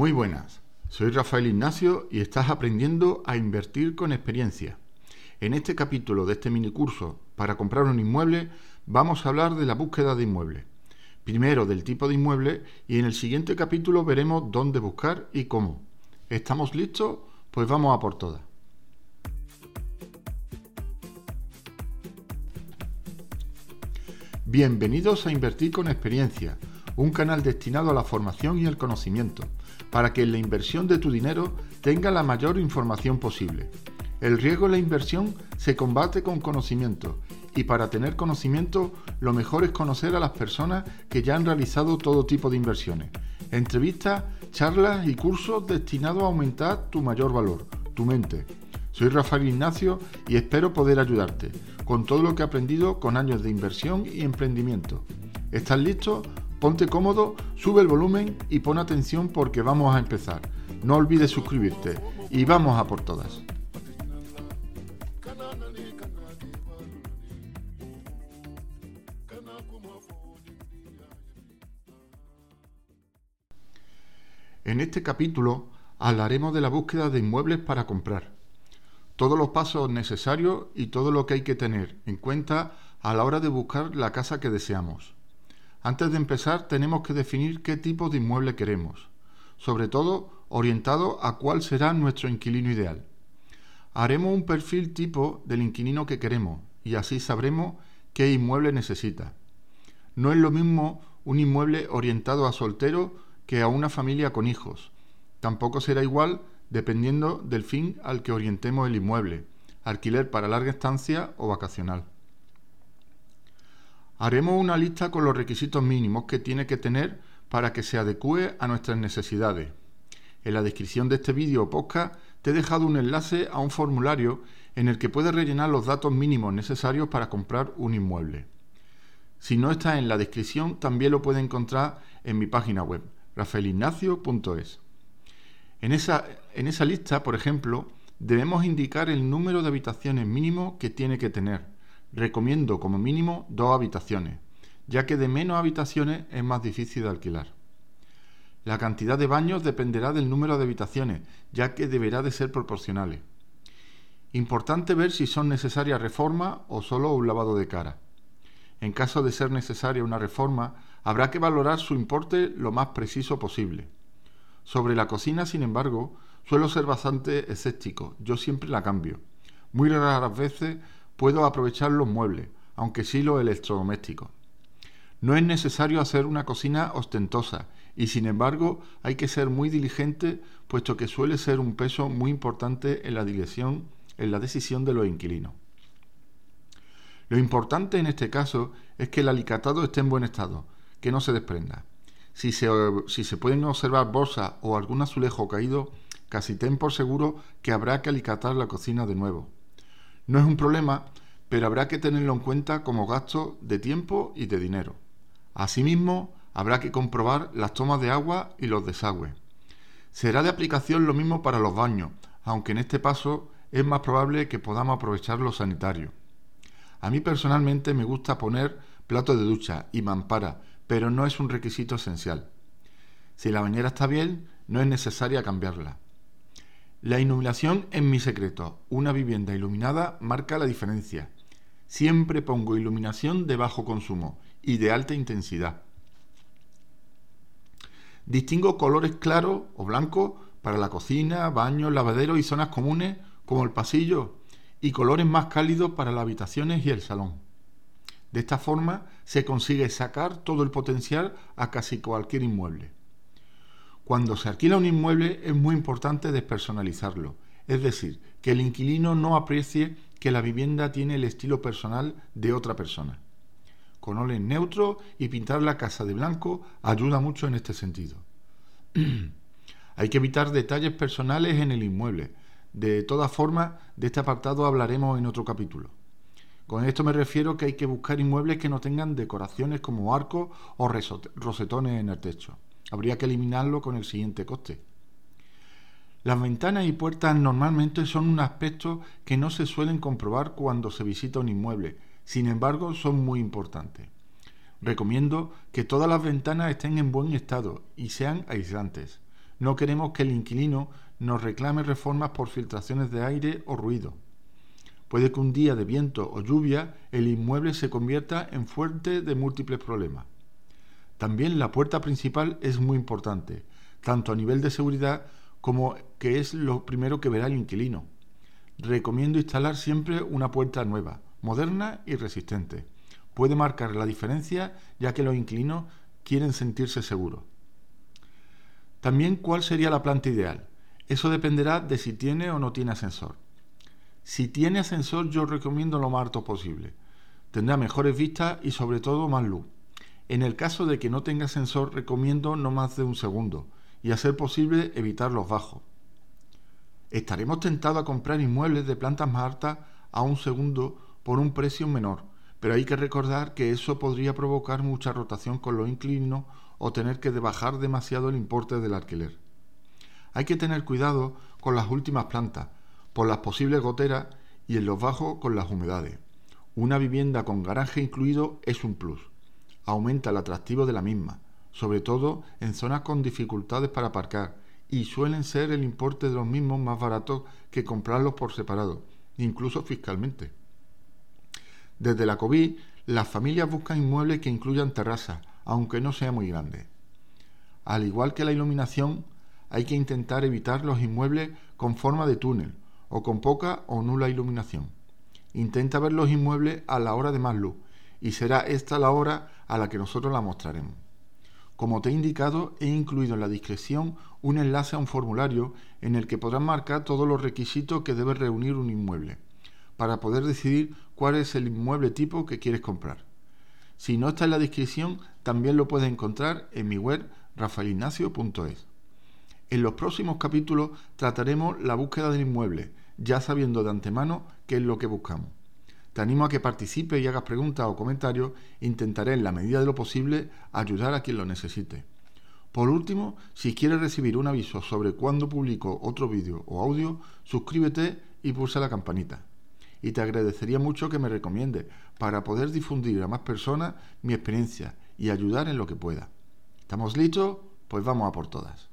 Muy buenas, soy Rafael Ignacio y estás aprendiendo a invertir con experiencia. En este capítulo de este minicurso para comprar un inmueble vamos a hablar de la búsqueda de inmueble. Primero del tipo de inmueble y en el siguiente capítulo veremos dónde buscar y cómo. ¿Estamos listos? Pues vamos a por todas. Bienvenidos a Invertir con Experiencia, un canal destinado a la formación y el conocimiento para que en la inversión de tu dinero tenga la mayor información posible. El riesgo en la inversión se combate con conocimiento y para tener conocimiento lo mejor es conocer a las personas que ya han realizado todo tipo de inversiones. Entrevistas, charlas y cursos destinados a aumentar tu mayor valor, tu mente. Soy Rafael Ignacio y espero poder ayudarte con todo lo que he aprendido con años de inversión y emprendimiento. ¿Estás listo? Ponte cómodo, sube el volumen y pon atención porque vamos a empezar. No olvides suscribirte y vamos a por todas. En este capítulo hablaremos de la búsqueda de inmuebles para comprar, todos los pasos necesarios y todo lo que hay que tener en cuenta a la hora de buscar la casa que deseamos. Antes de empezar tenemos que definir qué tipo de inmueble queremos, sobre todo orientado a cuál será nuestro inquilino ideal. Haremos un perfil tipo del inquilino que queremos y así sabremos qué inmueble necesita. No es lo mismo un inmueble orientado a soltero que a una familia con hijos. Tampoco será igual dependiendo del fin al que orientemos el inmueble, alquiler para larga estancia o vacacional. Haremos una lista con los requisitos mínimos que tiene que tener para que se adecue a nuestras necesidades. En la descripción de este vídeo o podcast te he dejado un enlace a un formulario en el que puedes rellenar los datos mínimos necesarios para comprar un inmueble. Si no está en la descripción, también lo puedes encontrar en mi página web, rafaelignacio.es. En esa, en esa lista, por ejemplo, debemos indicar el número de habitaciones mínimo que tiene que tener recomiendo como mínimo dos habitaciones, ya que de menos habitaciones es más difícil de alquilar. La cantidad de baños dependerá del número de habitaciones, ya que deberá de ser proporcionales. Importante ver si son necesarias reformas o solo un lavado de cara. En caso de ser necesaria una reforma, habrá que valorar su importe lo más preciso posible. Sobre la cocina, sin embargo, suelo ser bastante escéptico, yo siempre la cambio. Muy raras veces puedo aprovechar los muebles, aunque sí los electrodomésticos. No es necesario hacer una cocina ostentosa y sin embargo hay que ser muy diligente puesto que suele ser un peso muy importante en la dirección, en la decisión de los inquilinos. Lo importante en este caso es que el alicatado esté en buen estado, que no se desprenda. Si se, si se pueden observar bolsas o algún azulejo caído, casi ten por seguro que habrá que alicatar la cocina de nuevo. No es un problema, pero habrá que tenerlo en cuenta como gasto de tiempo y de dinero. Asimismo, habrá que comprobar las tomas de agua y los desagües. Será de aplicación lo mismo para los baños, aunque en este paso es más probable que podamos aprovechar los sanitarios. A mí personalmente me gusta poner plato de ducha y mampara, pero no es un requisito esencial. Si la bañera está bien, no es necesaria cambiarla. La iluminación es mi secreto. Una vivienda iluminada marca la diferencia. Siempre pongo iluminación de bajo consumo y de alta intensidad. Distingo colores claros o blancos para la cocina, baños, lavaderos y zonas comunes como el pasillo y colores más cálidos para las habitaciones y el salón. De esta forma se consigue sacar todo el potencial a casi cualquier inmueble. Cuando se alquila un inmueble es muy importante despersonalizarlo, es decir, que el inquilino no aprecie que la vivienda tiene el estilo personal de otra persona. Con óleo neutro y pintar la casa de blanco ayuda mucho en este sentido. Hay que evitar detalles personales en el inmueble. De todas formas, de este apartado hablaremos en otro capítulo. Con esto me refiero que hay que buscar inmuebles que no tengan decoraciones como arcos o rosetones en el techo habría que eliminarlo con el siguiente coste. Las ventanas y puertas normalmente son un aspecto que no se suelen comprobar cuando se visita un inmueble, sin embargo son muy importantes. Recomiendo que todas las ventanas estén en buen estado y sean aislantes. No queremos que el inquilino nos reclame reformas por filtraciones de aire o ruido. Puede que un día de viento o lluvia el inmueble se convierta en fuente de múltiples problemas. También la puerta principal es muy importante, tanto a nivel de seguridad como que es lo primero que verá el inquilino. Recomiendo instalar siempre una puerta nueva, moderna y resistente. Puede marcar la diferencia ya que los inquilinos quieren sentirse seguros. También cuál sería la planta ideal. Eso dependerá de si tiene o no tiene ascensor. Si tiene ascensor yo recomiendo lo más alto posible. Tendrá mejores vistas y sobre todo más luz. En el caso de que no tenga ascensor recomiendo no más de un segundo y a ser posible evitar los bajos. Estaremos tentados a comprar inmuebles de plantas más altas a un segundo por un precio menor, pero hay que recordar que eso podría provocar mucha rotación con los inclinos o tener que bajar demasiado el importe del alquiler. Hay que tener cuidado con las últimas plantas, por las posibles goteras y en los bajos con las humedades. Una vivienda con garaje incluido es un plus. Aumenta el atractivo de la misma, sobre todo en zonas con dificultades para aparcar, y suelen ser el importe de los mismos más baratos que comprarlos por separado, incluso fiscalmente. Desde la COVID, las familias buscan inmuebles que incluyan terrazas, aunque no sea muy grande. Al igual que la iluminación, hay que intentar evitar los inmuebles con forma de túnel o con poca o nula iluminación. Intenta ver los inmuebles a la hora de más luz y será esta la hora a la que nosotros la mostraremos. Como te he indicado, he incluido en la descripción un enlace a un formulario en el que podrás marcar todos los requisitos que debe reunir un inmueble, para poder decidir cuál es el inmueble tipo que quieres comprar. Si no está en la descripción, también lo puedes encontrar en mi web rafaelignacio.es. En los próximos capítulos trataremos la búsqueda del inmueble, ya sabiendo de antemano qué es lo que buscamos. Te animo a que participes y hagas preguntas o comentarios. Intentaré en la medida de lo posible ayudar a quien lo necesite. Por último, si quieres recibir un aviso sobre cuándo publico otro vídeo o audio, suscríbete y pulsa la campanita. Y te agradecería mucho que me recomiendes para poder difundir a más personas mi experiencia y ayudar en lo que pueda. ¿Estamos listos? Pues vamos a por todas.